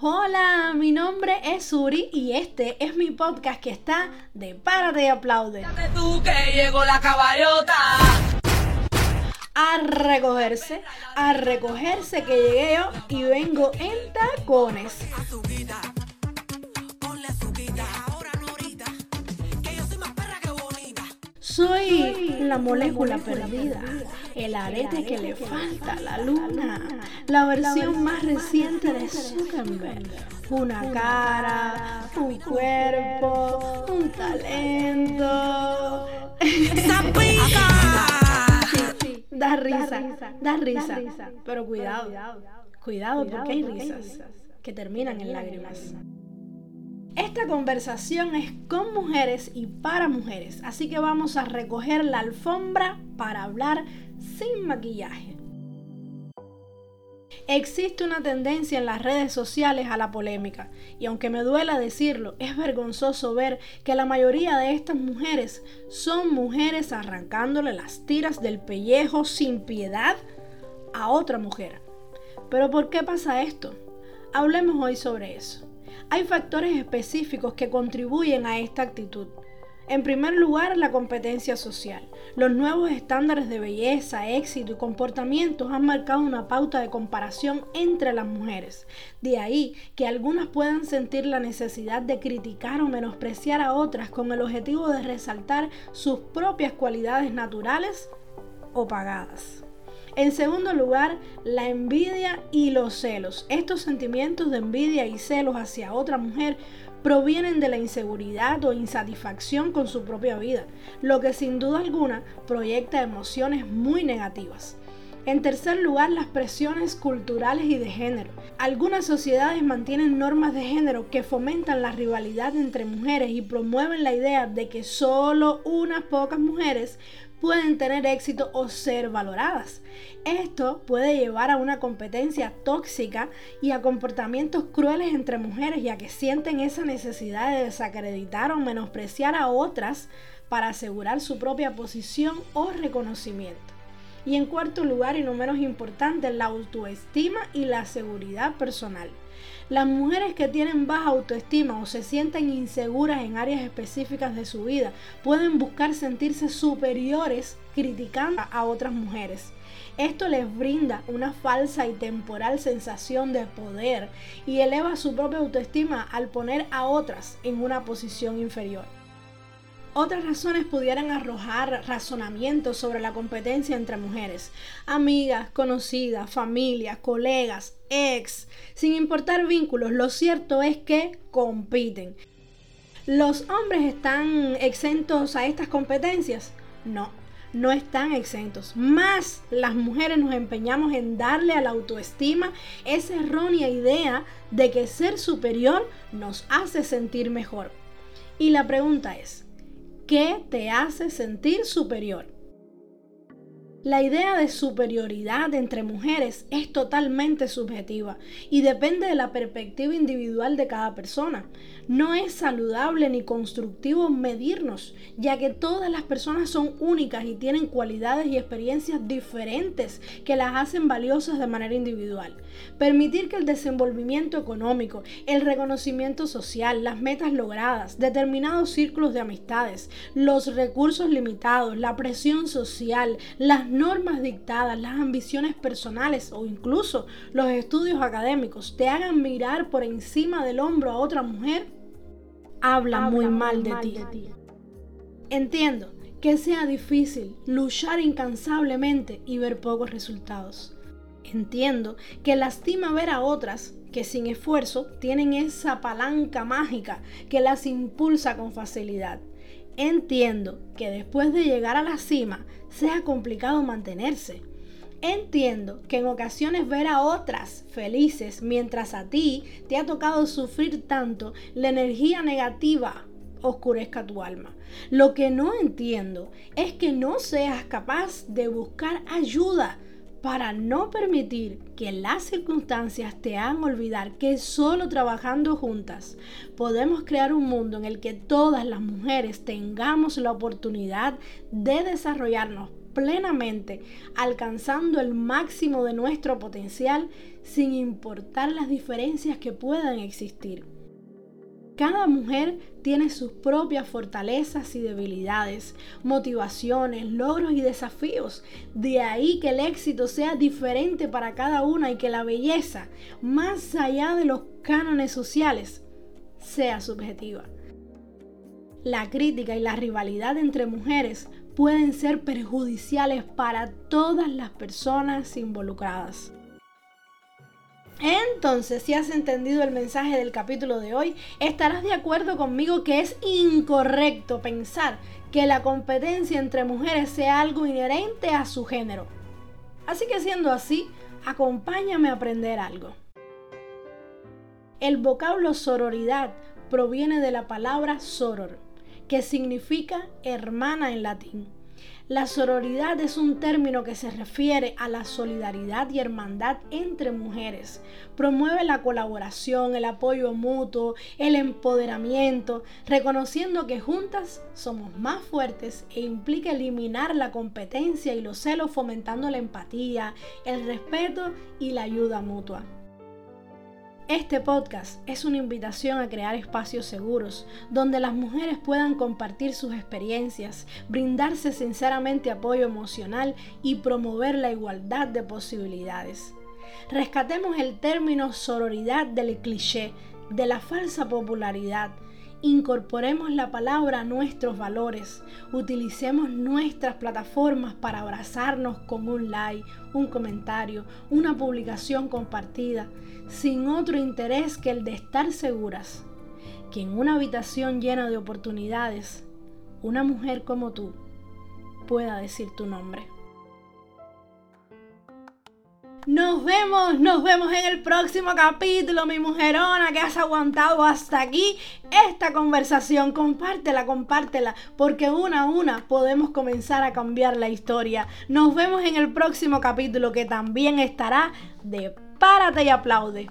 Hola, mi nombre es Uri y este es mi podcast que está de Párate y Aplaude. tú que llegó la caballota. A recogerse, a recogerse que llegué yo y vengo en tacones. Soy la molécula perdida, el arete que le falta a la luna, la versión más reciente de Zuckerberg. Una cara, un cuerpo, un talento. Da risa, da risa. Pero cuidado, cuidado porque hay risas que terminan en lágrimas. Esta conversación es con mujeres y para mujeres, así que vamos a recoger la alfombra para hablar sin maquillaje. Existe una tendencia en las redes sociales a la polémica, y aunque me duela decirlo, es vergonzoso ver que la mayoría de estas mujeres son mujeres arrancándole las tiras del pellejo sin piedad a otra mujer. Pero ¿por qué pasa esto? Hablemos hoy sobre eso. Hay factores específicos que contribuyen a esta actitud. En primer lugar, la competencia social. Los nuevos estándares de belleza, éxito y comportamientos han marcado una pauta de comparación entre las mujeres. De ahí que algunas puedan sentir la necesidad de criticar o menospreciar a otras con el objetivo de resaltar sus propias cualidades naturales o pagadas. En segundo lugar, la envidia y los celos. Estos sentimientos de envidia y celos hacia otra mujer provienen de la inseguridad o insatisfacción con su propia vida, lo que sin duda alguna proyecta emociones muy negativas. En tercer lugar, las presiones culturales y de género. Algunas sociedades mantienen normas de género que fomentan la rivalidad entre mujeres y promueven la idea de que solo unas pocas mujeres pueden tener éxito o ser valoradas. Esto puede llevar a una competencia tóxica y a comportamientos crueles entre mujeres, ya que sienten esa necesidad de desacreditar o menospreciar a otras para asegurar su propia posición o reconocimiento. Y en cuarto lugar, y no menos importante, la autoestima y la seguridad personal. Las mujeres que tienen baja autoestima o se sienten inseguras en áreas específicas de su vida pueden buscar sentirse superiores criticando a otras mujeres. Esto les brinda una falsa y temporal sensación de poder y eleva su propia autoestima al poner a otras en una posición inferior. Otras razones pudieran arrojar razonamientos sobre la competencia entre mujeres, amigas, conocidas, familias, colegas, ex, sin importar vínculos, lo cierto es que compiten. ¿Los hombres están exentos a estas competencias? No, no están exentos. Más las mujeres nos empeñamos en darle a la autoestima esa errónea idea de que ser superior nos hace sentir mejor. Y la pregunta es, ¿Qué te hace sentir superior? La idea de superioridad entre mujeres es totalmente subjetiva y depende de la perspectiva individual de cada persona. No es saludable ni constructivo medirnos, ya que todas las personas son únicas y tienen cualidades y experiencias diferentes que las hacen valiosas de manera individual. Permitir que el desenvolvimiento económico, el reconocimiento social, las metas logradas, determinados círculos de amistades, los recursos limitados, la presión social, las normas dictadas, las ambiciones personales o incluso los estudios académicos te hagan mirar por encima del hombro a otra mujer, habla, muy mal, de, ti. de ti. Entiendo que sea difícil luchar incansablemente y ver pocos resultados. Entiendo que lastima ver a otras que sin esfuerzo tienen esa palanca mágica que las impulsa con facilidad. Entiendo que después de llegar a la cima sea complicado mantenerse. Entiendo que en ocasiones ver a otras felices mientras a ti te ha tocado sufrir tanto, la energía negativa oscurezca tu alma. Lo que no entiendo es que no seas capaz de buscar ayuda para no permitir que las circunstancias te hagan olvidar que solo trabajando juntas podemos crear un mundo en el que todas las mujeres tengamos la oportunidad de desarrollarnos plenamente, alcanzando el máximo de nuestro potencial sin importar las diferencias que puedan existir. Cada mujer tiene sus propias fortalezas y debilidades, motivaciones, logros y desafíos. De ahí que el éxito sea diferente para cada una y que la belleza, más allá de los cánones sociales, sea subjetiva. La crítica y la rivalidad entre mujeres pueden ser perjudiciales para todas las personas involucradas. Entonces, si has entendido el mensaje del capítulo de hoy, estarás de acuerdo conmigo que es incorrecto pensar que la competencia entre mujeres sea algo inherente a su género. Así que siendo así, acompáñame a aprender algo. El vocablo sororidad proviene de la palabra soror, que significa hermana en latín. La sororidad es un término que se refiere a la solidaridad y hermandad entre mujeres. Promueve la colaboración, el apoyo mutuo, el empoderamiento, reconociendo que juntas somos más fuertes e implica eliminar la competencia y los celos fomentando la empatía, el respeto y la ayuda mutua. Este podcast es una invitación a crear espacios seguros donde las mujeres puedan compartir sus experiencias, brindarse sinceramente apoyo emocional y promover la igualdad de posibilidades. Rescatemos el término sororidad del cliché, de la falsa popularidad, Incorporemos la palabra a nuestros valores. Utilicemos nuestras plataformas para abrazarnos con un like, un comentario, una publicación compartida, sin otro interés que el de estar seguras que en una habitación llena de oportunidades, una mujer como tú pueda decir tu nombre. Nos vemos, nos vemos en el próximo capítulo, mi mujerona que has aguantado hasta aquí esta conversación. Compártela, compártela, porque una a una podemos comenzar a cambiar la historia. Nos vemos en el próximo capítulo que también estará de Párate y aplaude.